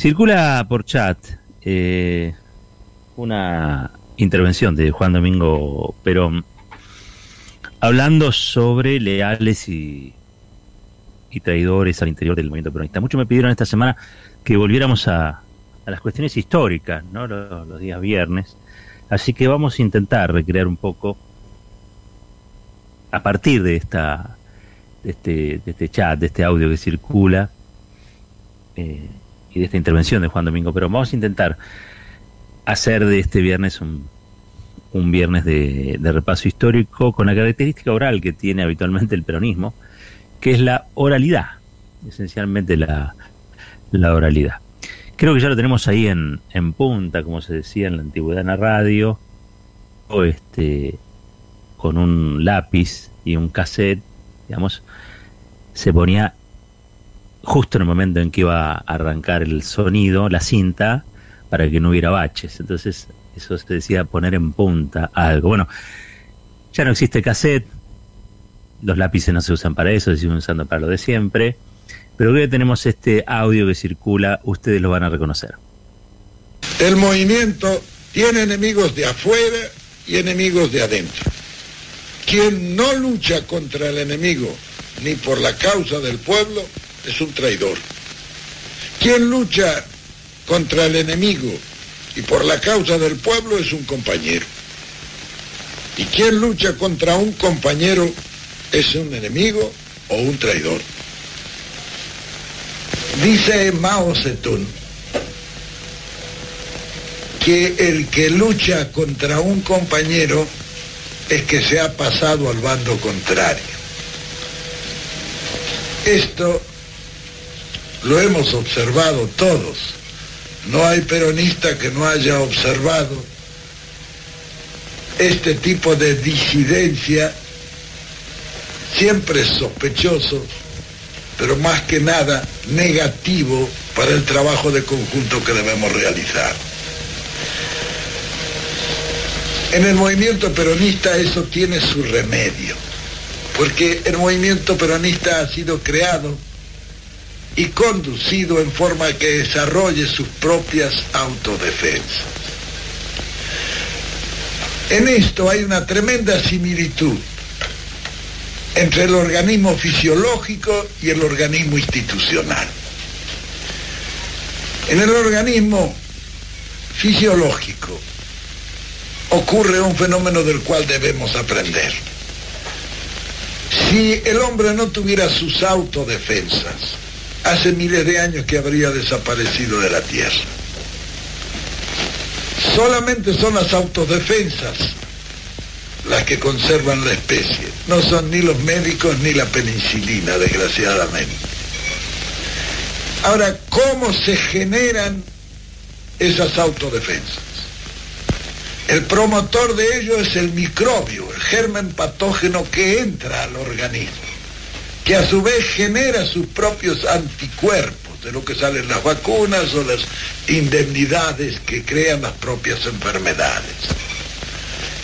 Circula por chat eh, una intervención de Juan Domingo Perón hablando sobre leales y, y traidores al interior del movimiento peronista. Muchos me pidieron esta semana que volviéramos a, a las cuestiones históricas, ¿no? Los, días viernes. Así que vamos a intentar recrear un poco a partir de esta de este, de este chat, de este audio que circula eh, y de esta intervención de Juan Domingo Perón. Vamos a intentar hacer de este viernes un, un viernes de, repaso histórico con la característica oral que tiene habitualmente el peronismo, que es la oralidad, esencialmente la, la oralidad. Creo que ya lo tenemos ahí en, en punta, como se decía en la antigüedad en la radio, o este, con un lápiz y un cassette, digamos, se ponía justo en el momento en que iba a arrancar el sonido, la cinta, para que no hubiera baches. Entonces, eso se decía poner en punta algo. Bueno, ya no existe cassette, los lápices no se usan para eso, se siguen usando para lo de siempre. Pero hoy tenemos este audio que circula, ustedes lo van a reconocer. El movimiento tiene enemigos de afuera y enemigos de adentro. Quien no lucha contra el enemigo ni por la causa del pueblo es un traidor. Quien lucha contra el enemigo y por la causa del pueblo es un compañero. Y quien lucha contra un compañero es un enemigo o un traidor. Dice Mao Zedong que el que lucha contra un compañero es que se ha pasado al bando contrario. Esto lo hemos observado todos. No hay peronista que no haya observado este tipo de disidencia, siempre sospechoso, pero más que nada negativo para el trabajo de conjunto que debemos realizar. En el movimiento peronista eso tiene su remedio, porque el movimiento peronista ha sido creado y conducido en forma que desarrolle sus propias autodefensas. En esto hay una tremenda similitud entre el organismo fisiológico y el organismo institucional. En el organismo fisiológico ocurre un fenómeno del cual debemos aprender. Si el hombre no tuviera sus autodefensas, hace miles de años que habría desaparecido de la Tierra. Solamente son las autodefensas las que conservan la especie. No son ni los médicos ni la penicilina, desgraciadamente. Ahora, ¿cómo se generan esas autodefensas? El promotor de ello es el microbio, el germen patógeno que entra al organismo, que a su vez genera sus propios anticuerpos, de lo que salen las vacunas o las indemnidades que crean las propias enfermedades.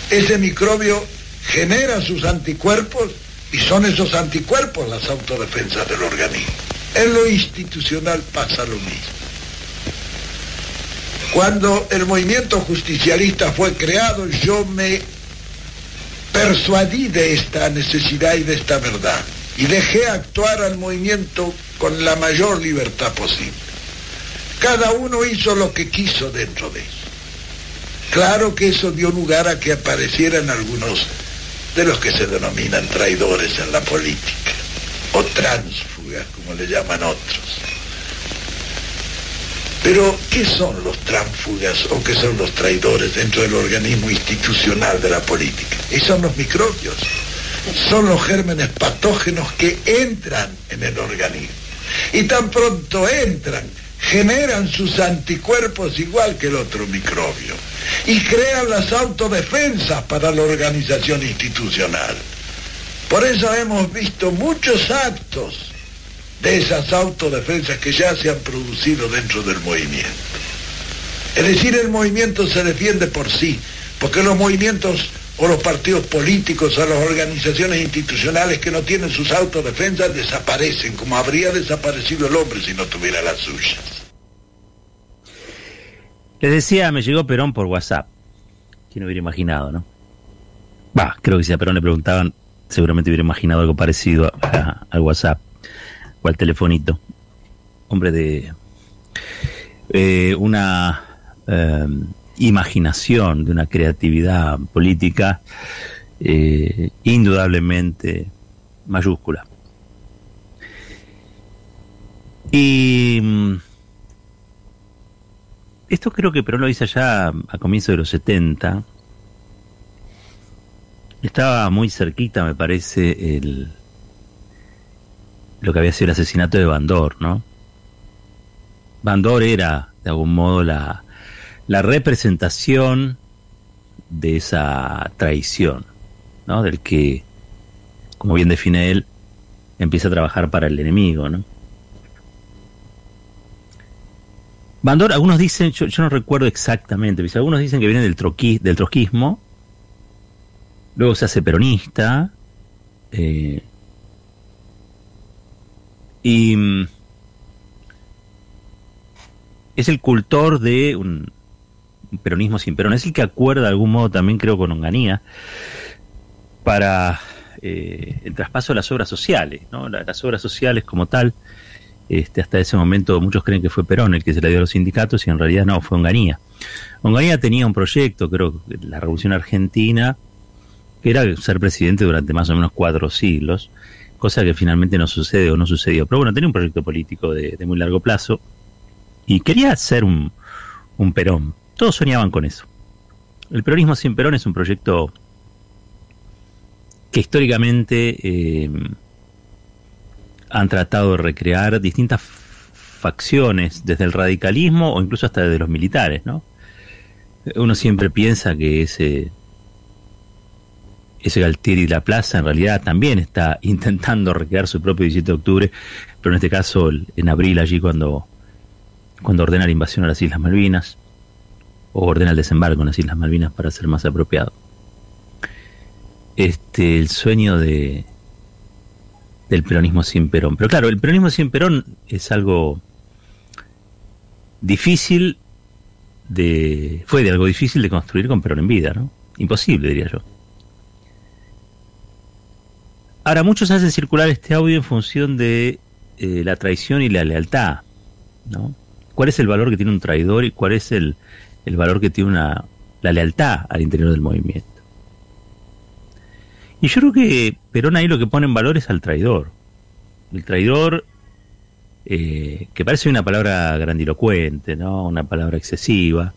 Ese microbio genera sus anticuerpos y son esos anticuerpos las autodefensas del organismo. En lo institucional pasa lo mismo. Cuando el movimiento justicialista fue creado, yo me persuadí de esta necesidad y de esta verdad y dejé actuar al movimiento con la mayor libertad posible. Cada uno hizo lo que quiso dentro de eso. Claro que eso dio lugar a que aparecieran algunos de los que se denominan traidores en la política, o tránsfugas, como le llaman otros. Pero, ¿qué son los tránsfugas o qué son los traidores dentro del organismo institucional de la política? Y son los microbios, son los gérmenes patógenos que entran en el organismo. Y tan pronto entran, generan sus anticuerpos igual que el otro microbio y crean las autodefensas para la organización institucional. Por eso hemos visto muchos actos de esas autodefensas que ya se han producido dentro del movimiento. Es decir, el movimiento se defiende por sí, porque los movimientos o los partidos políticos o las organizaciones institucionales que no tienen sus autodefensas desaparecen, como habría desaparecido el hombre si no tuviera las suyas. Les decía, me llegó Perón por WhatsApp. ¿Quién hubiera imaginado, no? Va, creo que si a Perón le preguntaban, seguramente hubiera imaginado algo parecido al WhatsApp o al telefonito. Hombre de eh, una eh, imaginación, de una creatividad política eh, indudablemente mayúscula. Y mm, esto creo que Perón lo hizo ya a comienzos de los 70. Estaba muy cerquita, me parece, el lo que había sido el asesinato de Bandor, ¿no? Bandor era, de algún modo, la, la representación de esa traición, ¿no? Del que, como bien define él, empieza a trabajar para el enemigo, ¿no? Bandor, algunos dicen, yo, no recuerdo exactamente, algunos dicen que viene del, del trotskismo, luego se hace peronista, eh, y mm, es el cultor de un, peronismo sin Perón, es el que acuerda de algún modo también creo con Onganía para eh, el traspaso de las obras sociales, ¿no? las obras sociales como tal este, hasta ese momento muchos creen que fue Perón el que se le dio a los sindicatos y en realidad no, fue Onganía. Onganía tenía un proyecto, creo, la Revolución Argentina, que era ser presidente durante más o menos cuatro siglos, cosa que finalmente no sucede o no sucedió. Pero bueno, tenía un proyecto político de, muy largo plazo y quería ser un Perón. Todos soñaban con eso. El peronismo sin Perón es un proyecto que históricamente... Eh, han tratado de recrear distintas facciones, desde el radicalismo o incluso hasta desde los militares, ¿no? Uno siempre piensa que ese, ese Galtieri la Plaza en realidad también está intentando recrear su propio 17 de octubre, pero en este caso en abril allí cuando, cuando ordena la invasión a las Islas Malvinas, o ordena el desembarco en las Islas Malvinas para ser más apropiado. Este, el sueño de, del peronismo sin Perón. Pero claro, el peronismo sin Perón es algo difícil de... fue de algo difícil de construir con Perón en vida, ¿no? Imposible, diría yo. Ahora, muchos hacen circular este audio en función de eh, la traición y la lealtad, ¿no? ¿Cuál es el valor que tiene un traidor y cuál es el, el valor que tiene una, la lealtad al interior del movimiento? Y yo creo que Perón ahí lo que pone en valor es al traidor. El traidor, eh, que parece una palabra grandilocuente, ¿no? Una palabra excesiva.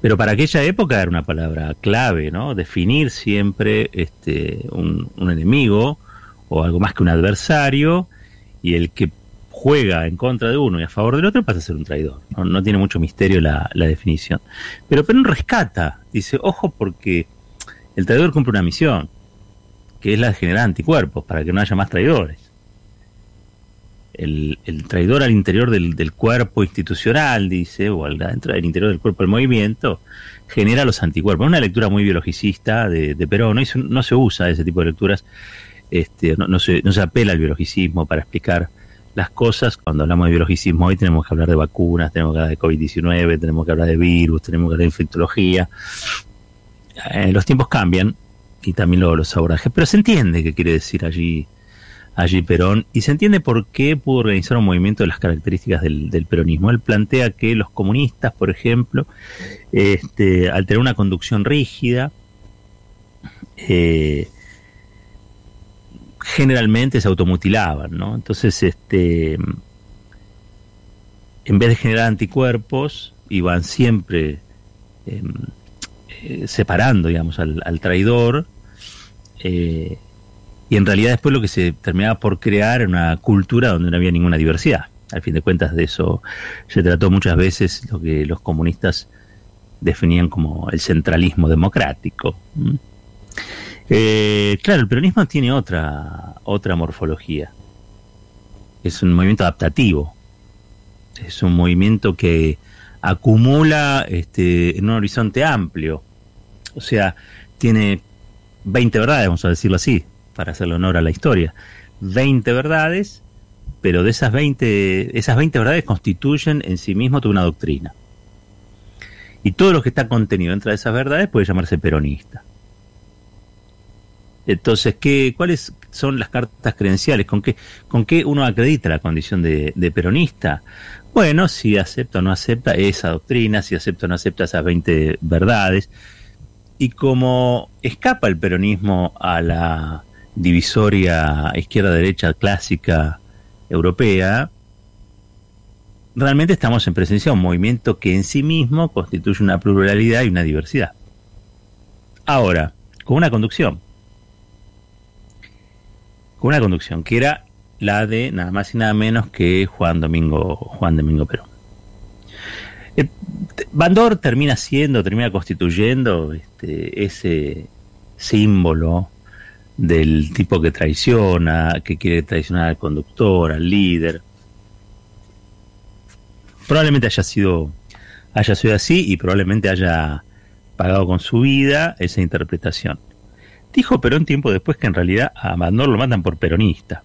Pero para aquella época era una palabra clave, ¿no? Definir siempre este, un, enemigo o algo más que un adversario y el que juega en contra de uno y a favor del otro pasa a ser un traidor. No, tiene mucho misterio la, la, definición. Pero Perón rescata, dice, ojo porque el traidor cumple una misión, que es la de generar anticuerpos, para que no haya más traidores. El, traidor al interior del, cuerpo institucional, dice, o al, dentro del interior del cuerpo del movimiento, genera los anticuerpos. Es una lectura muy biologicista de, Perón, no, se usa ese tipo de lecturas, este, no, se, no se apela al biologicismo para explicar las cosas. Cuando hablamos de biologicismo hoy tenemos que hablar de vacunas, tenemos que hablar de COVID-19, tenemos que hablar de virus, tenemos que hablar de infectología, eh, los tiempos cambian y también luego los abordajes, pero se entiende qué quiere decir allí, allí Perón y se entiende por qué pudo organizar un movimiento de las características del, peronismo. Él plantea que los comunistas, por ejemplo, este, al tener una conducción rígida, eh, generalmente se automutilaban, ¿no? Entonces, este, en vez de generar anticuerpos, iban siempre em, eh, separando, digamos, al, traidor. Eh, y en realidad después lo que se terminaba por crear era una cultura donde no había ninguna diversidad. Al fin de cuentas de eso se trató muchas veces lo que los comunistas definían como el centralismo democrático. Eh, claro, el peronismo tiene otra, otra morfología. Es un movimiento adaptativo. Es un movimiento que acumula este, en un horizonte amplio o sea, tiene 20 verdades, vamos a decirlo así, para hacerle honor a la historia. 20 verdades, pero de esas 20, esas 20 verdades constituyen en sí mismo toda una doctrina. Y todo lo que está contenido dentro de esas verdades puede llamarse peronista. Entonces, ¿qué, ¿cuáles son las cartas credenciales? ¿Con qué, con qué uno acredita la condición de, peronista? Bueno, si acepta o no acepta esa doctrina, si acepta o no acepta esas 20 verdades. Y como escapa el peronismo a la divisoria izquierda-derecha clásica europea, realmente estamos en presencia de un movimiento que en sí mismo constituye una pluralidad y una diversidad. Ahora, con una conducción una conducción que era la de nada más y nada menos que Juan Domingo, Juan Domingo Perón. Eh, Bandor termina siendo, termina constituyendo este, ese símbolo del tipo que traiciona, que quiere traicionar al conductor, al líder. Probablemente haya sido, haya sido así y probablemente haya pagado con su vida esa interpretación. Dijo Perón tiempo después que en realidad a Bandor lo matan por peronista.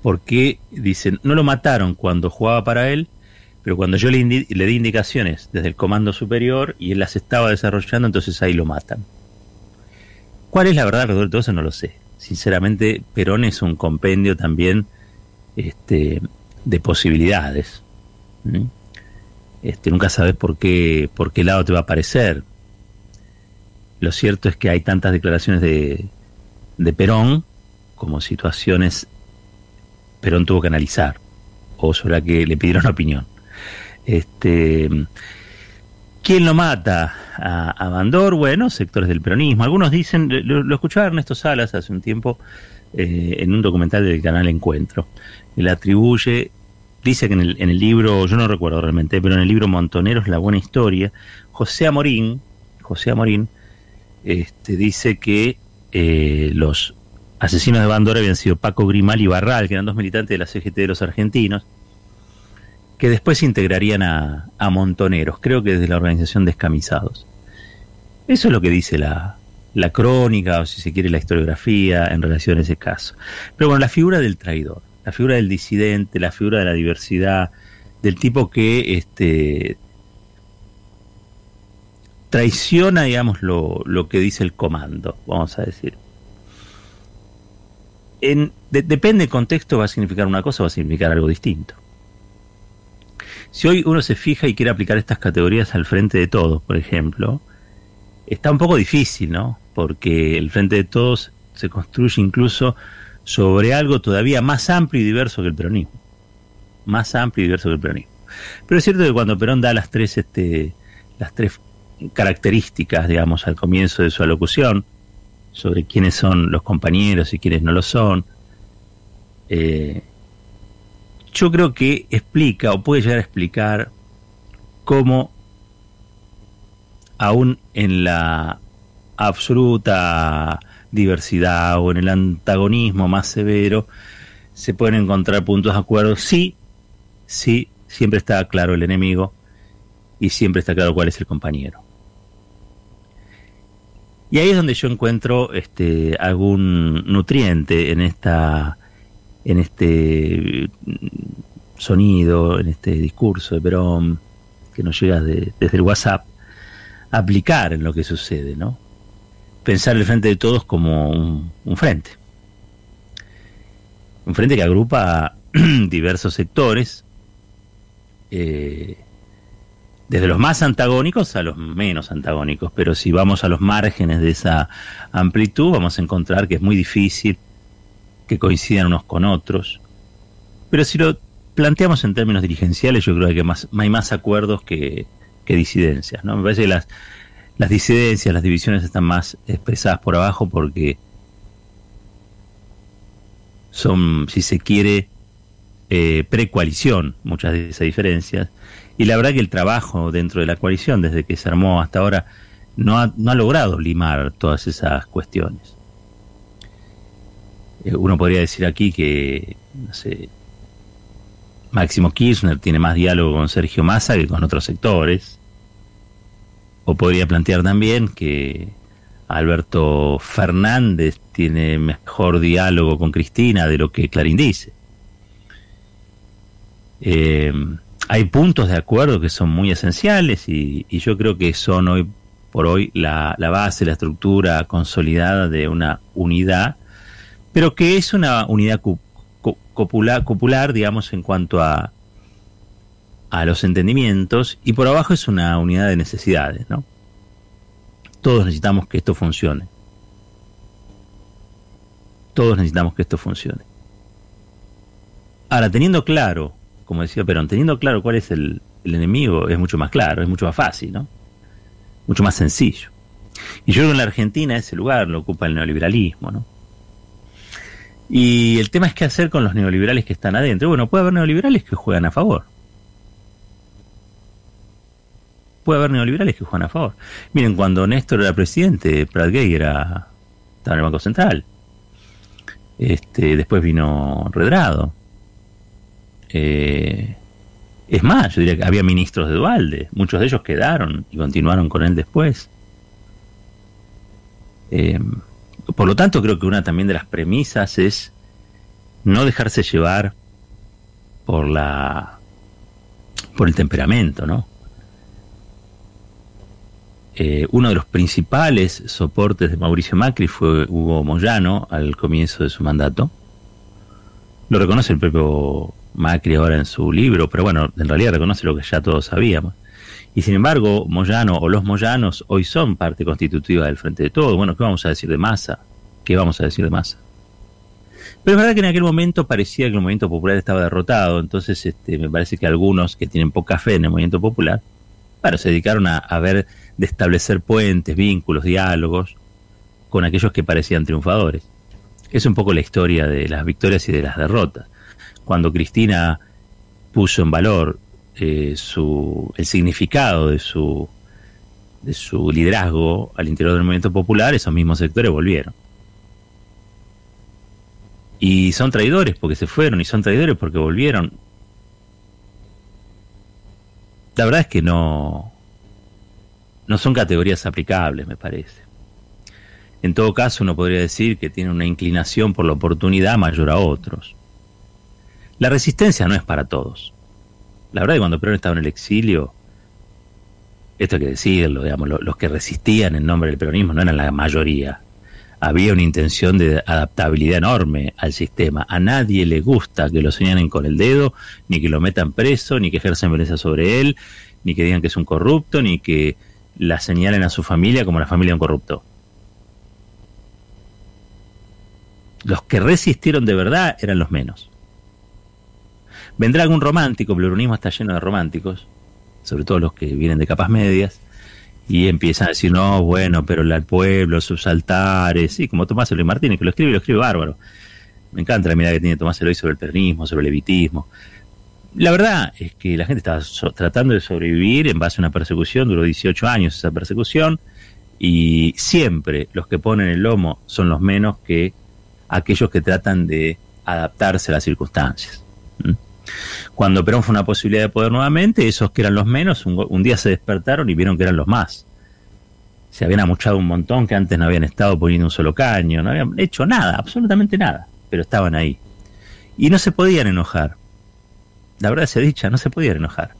Porque, dicen, no lo mataron cuando jugaba para él, pero cuando yo le, le di indicaciones desde el comando superior y él las estaba desarrollando, entonces ahí lo matan. ¿Cuál es la verdad alrededor eso? No lo sé. Sinceramente, Perón es un compendio también este, de posibilidades. Este, nunca sabes por qué, por qué lado te va a aparecer. Lo cierto es que hay tantas declaraciones de, de Perón como situaciones Perón tuvo que analizar o sobre que le pidieron opinión. Este, ¿Quién lo mata? A, a Bandor, bueno, sectores del peronismo. Algunos dicen, lo, escuchaba Ernesto Salas hace un tiempo eh, en un documental del canal Encuentro. Le atribuye, dice que en el, en el libro, yo no recuerdo realmente, pero en el libro Montoneros, la buena historia, José Amorín, José Amorín, este, dice que eh, los asesinos de Bandora habían sido Paco Grimal y Barral, que eran dos militantes de la CGT de los argentinos, que después se integrarían a, Montoneros, creo que desde la organización Descamisados. Eso es lo que dice la, la crónica, o si se quiere la historiografía, en relación a ese caso. Pero bueno, la figura del traidor, la figura del disidente, la figura de la diversidad, del tipo que este, traiciona, digamos, lo, lo que dice el comando, vamos a decir. En, depende del contexto, va a significar una cosa o va a significar algo distinto. Si hoy uno se fija y quiere aplicar estas categorías al frente de todos, por ejemplo, está un poco difícil, ¿no? Porque el frente de todos se construye incluso sobre algo todavía más amplio y diverso que el peronismo. Más amplio y diverso que el peronismo. Pero es cierto que cuando Perón da las tres, este, las tres características, digamos, al comienzo de su alocución, sobre quiénes son los compañeros y quiénes no lo son. Eh, yo creo que explica o puede llegar a explicar cómo aún en la absoluta diversidad o en el antagonismo más severo se pueden encontrar puntos de acuerdo. Sí, sí, siempre está claro el enemigo y siempre está claro cuál es el compañero. Y ahí es donde yo encuentro este, algún nutriente en esta en este sonido, en este discurso de Perón que nos llega desde el WhatsApp, aplicar en lo que sucede, ¿no? Pensar el frente de todos como un, frente. Un frente que agrupa diversos sectores, eh, desde los más antagónicos a los menos antagónicos, pero si vamos a los márgenes de esa amplitud, vamos a encontrar que es muy difícil que coincidan unos con otros. Pero si lo planteamos en términos dirigenciales, yo creo que hay más acuerdos que, disidencias. ¿no? Me parece que las, las disidencias, las divisiones están más expresadas por abajo porque son, si se quiere, eh, precoalición, muchas de esas diferencias y la verdad que el trabajo dentro de la coalición, desde que se armó hasta ahora, no ha, no ha logrado limar todas esas cuestiones. Eh, uno podría decir aquí que, no sé, Máximo Kirchner tiene más diálogo con Sergio Massa que con otros sectores. O podría plantear también que Alberto Fernández tiene mejor diálogo con Cristina de lo que Clarín dice. Eh, hay puntos de acuerdo que son muy esenciales y, yo creo que son hoy por hoy la, base, la estructura consolidada de una unidad, pero que es una unidad copular, digamos, en cuanto a, a los entendimientos, y por abajo es una unidad de necesidades, ¿no? Todos necesitamos que esto funcione. Todos necesitamos que esto funcione. Ahora, teniendo claro, como decía Perón, teniendo claro cuál es el, enemigo, es mucho más claro, es mucho más fácil, ¿no? Mucho más sencillo. Y yo creo que en la Argentina ese lugar lo ocupa el neoliberalismo, ¿no? Y el tema es qué hacer con los neoliberales que están adentro. Bueno, puede haber neoliberales que juegan a favor. Puede haber neoliberales que juegan a favor. Miren, cuando Néstor era presidente, Pratt Gay era, estaba en el Banco Central. Este, después vino Redrado. Eh, es más, yo diría que había ministros de Dualde, muchos de ellos quedaron y continuaron con él después. Eh, por lo tanto, creo que una también de las premisas es no dejarse llevar por la por el temperamento, ¿no? Eh, uno de los principales soportes de Mauricio Macri fue Hugo Moyano al comienzo de su mandato. Lo reconoce el propio Macri ahora en su libro, pero bueno, en realidad reconoce lo que ya todos sabíamos. Y sin embargo, Moyano o los Moyanos hoy son parte constitutiva del Frente de Todo. Bueno, ¿qué vamos a decir de Massa? ¿Qué vamos a decir de Massa? Pero es verdad que en aquel momento parecía que el movimiento popular estaba derrotado, entonces este, me parece que algunos que tienen poca fe en el movimiento popular, bueno, se dedicaron a, a ver de establecer puentes, vínculos, diálogos con aquellos que parecían triunfadores. Es un poco la historia de las victorias y de las derrotas cuando Cristina puso en valor eh, su, el significado de su, de su liderazgo al interior del movimiento popular, esos mismos sectores volvieron. Y son traidores porque se fueron y son traidores porque volvieron. La verdad es que no, no son categorías aplicables, me parece. En todo caso, uno podría decir que tiene una inclinación por la oportunidad mayor a otros. La resistencia no es para todos. La verdad es que cuando Perón estaba en el exilio, esto hay que decirlo, digamos, los que resistían en nombre del peronismo no eran la mayoría. Había una intención de adaptabilidad enorme al sistema. A nadie le gusta que lo señalen con el dedo, ni que lo metan preso, ni que ejercen violencia sobre él, ni que digan que es un corrupto, ni que la señalen a su familia como la familia de un corrupto. Los que resistieron de verdad eran los menos. Vendrá algún romántico, el está lleno de románticos, sobre todo los que vienen de capas medias, y empiezan a decir, no, bueno, pero el pueblo, sus altares, sí, como Tomás Eloy Martínez, que lo escribe y lo escribe bárbaro. Me encanta la mirada que tiene Tomás Eloy sobre el peronismo, sobre el levitismo. La verdad es que la gente estaba tratando de sobrevivir en base a una persecución, duró 18 años esa persecución, y siempre los que ponen el lomo son los menos que aquellos que tratan de adaptarse a las circunstancias. Cuando Perón fue una posibilidad de poder nuevamente, esos que eran los menos, un, día se despertaron y vieron que eran los más. Se habían amuchado un montón que antes no habían estado poniendo un solo caño, no habían hecho nada, absolutamente nada, pero estaban ahí. Y no se podían enojar. La verdad se dicha, no se podían enojar.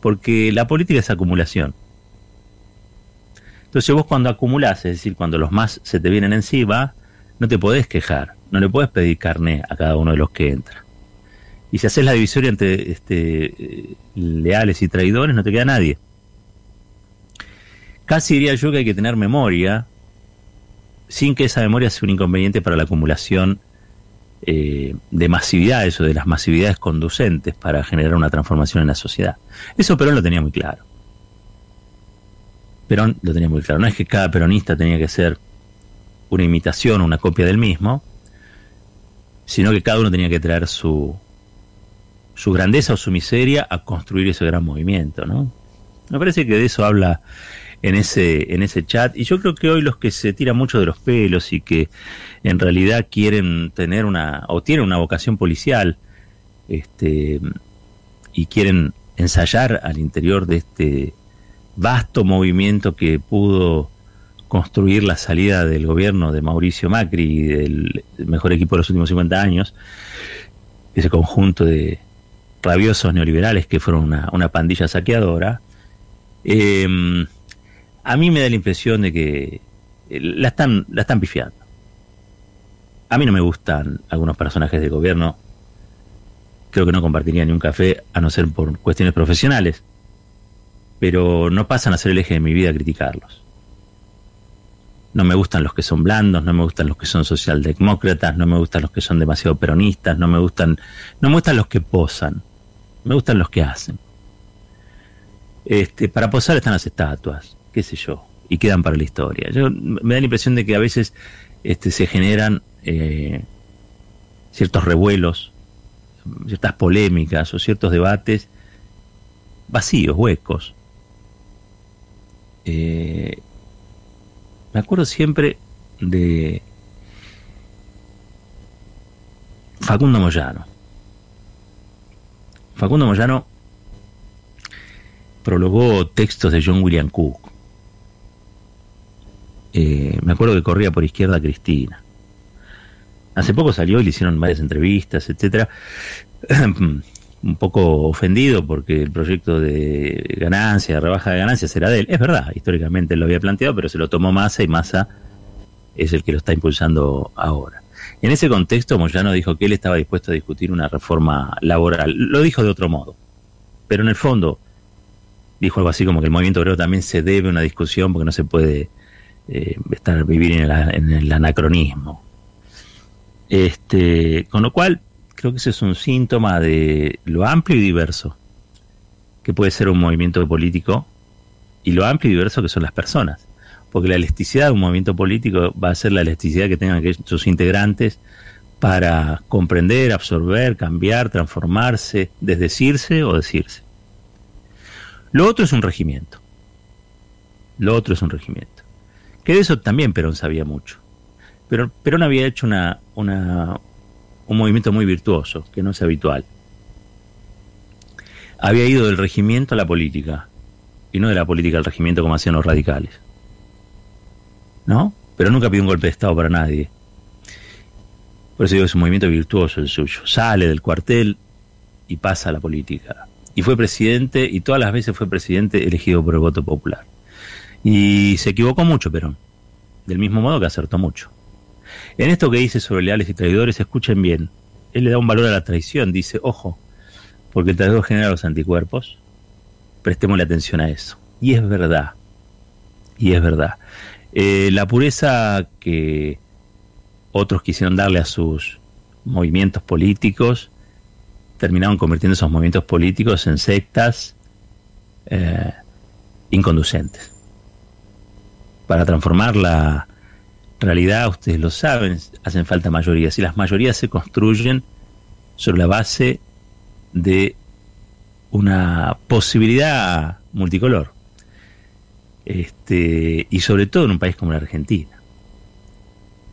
Porque la política es acumulación. Entonces vos cuando acumulás, es decir, cuando los más se te vienen encima, no te podés quejar, no le podés pedir carné a cada uno de los que entra. Y si haces la divisoria entre este, leales y traidores, no te queda nadie. Casi diría yo que hay que tener memoria, sin que esa memoria sea un inconveniente para la acumulación eh, de masividades o de las masividades conducentes para generar una transformación en la sociedad. Eso Perón lo tenía muy claro. Perón lo tenía muy claro. No es que cada peronista tenía que ser una imitación, una copia del mismo, sino que cada uno tenía que traer su, su grandeza o su miseria a construir ese gran movimiento, ¿no? Me parece que de eso habla en ese, en ese chat. Y yo creo que hoy los que se tiran mucho de los pelos y que en realidad quieren tener una, o tienen una vocación policial, este, y quieren ensayar al interior de este vasto movimiento que pudo construir la salida del gobierno de Mauricio Macri y del mejor equipo de los últimos 50 años, ese conjunto de, rabiosos neoliberales que fueron una, pandilla saqueadora, em, a mí me da la impresión de que eh, la están, la están pifiando. A mí no me gustan algunos personajes de gobierno. Creo que no compartiría ni un café, a no ser por cuestiones profesionales. Pero no pasan a ser el eje de mi vida criticarlos. No me gustan los que son blandos, no me gustan los que son socialdemócratas, no me gustan los que son demasiado peronistas, no me gustan, no me gustan los que posan, me gustan los que hacen. Este, para posar están las estatuas, qué sé yo, y quedan para la historia. Yo, me da la impresión de que a veces este, se generan eh, ciertos revuelos, ciertas polémicas o ciertos debates vacíos, huecos. Eh, me acuerdo siempre de Facundo Moyano. Facundo Moyano prologó textos de John William Cook. Eh, me acuerdo que corría por izquierda Cristina. Hace poco salió y le hicieron varias entrevistas, etcétera. Un poco ofendido porque el proyecto de ganancia, rebaja de ganancias era de él. Es verdad, históricamente lo había planteado, pero se lo tomó Massa y Massa es el que lo está impulsando ahora. En ese contexto, Moyano dijo que él estaba dispuesto a discutir una reforma laboral. Lo dijo de otro modo, pero en el fondo dijo algo así como que el movimiento obrero también se debe a una discusión porque no se puede eh, estar vivir en el anacronismo. Este, con lo cual, creo que ese es un síntoma de lo amplio y diverso que puede ser un movimiento político y lo amplio y diverso que son las personas. Porque la elasticidad de un movimiento político va a ser la elasticidad que tengan sus integrantes para comprender, absorber, cambiar, transformarse, desdecirse o decirse. Lo otro es un regimiento. Lo otro es un regimiento. Que de eso también Perón sabía mucho. Pero Perón había hecho una, un movimiento muy virtuoso, que no es habitual. Había ido del regimiento a la política, y no de la política al regimiento como hacían los radicales. ¿No? Pero nunca pidió un golpe de Estado para nadie. Por eso digo que es un movimiento virtuoso el suyo. Sale del cuartel y pasa a la política. Y fue presidente, y todas las veces fue presidente elegido por el voto popular. Y se equivocó mucho Perón. Del mismo modo que acertó mucho. En esto que dice sobre leales y traidores, escuchen bien. Él le da un valor a la traición, dice, ojo, porque el traidor genera los anticuerpos. Prestémosle atención a eso. Y es verdad. Y es verdad. Eh, la pureza que otros quisieron darle a sus movimientos políticos, terminaron convirtiendo esos movimientos políticos en sectas eh, inconducentes. Para transformar la, realidad, ustedes lo saben, hacen falta mayorías y las mayorías se construyen sobre la base de una posibilidad multicolor. Este, y sobre todo en un país como la Argentina.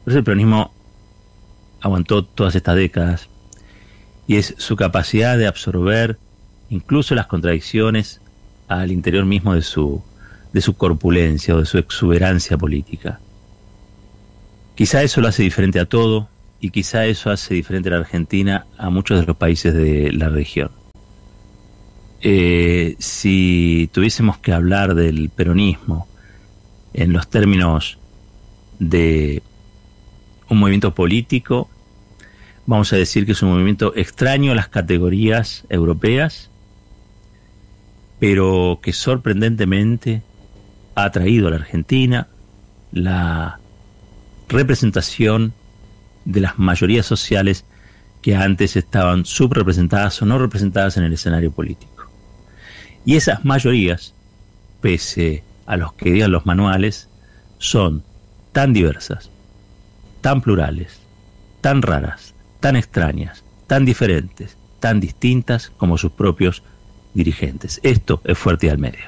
Por el peronismo aguantó todas estas décadas y es su capacidad de absorber incluso las contradicciones al interior mismo de su, de su corpulencia o de su exuberancia política. Quizá eso lo hace diferente a todo y quizá eso hace diferente a la Argentina a muchos de los países de la región. Eh, si tuviésemos que hablar del peronismo en los términos de un movimiento político, vamos a decir que es un movimiento extraño a las categorías europeas, pero que sorprendentemente ha atraído a la Argentina, la representación de las mayorías sociales que antes estaban subrepresentadas o no representadas en el escenario político. Y esas mayorías, pese a los que digan los manuales, son tan diversas, tan plurales, tan raras, tan extrañas, tan diferentes, tan distintas como sus propios dirigentes. Esto es fuerte y al medio.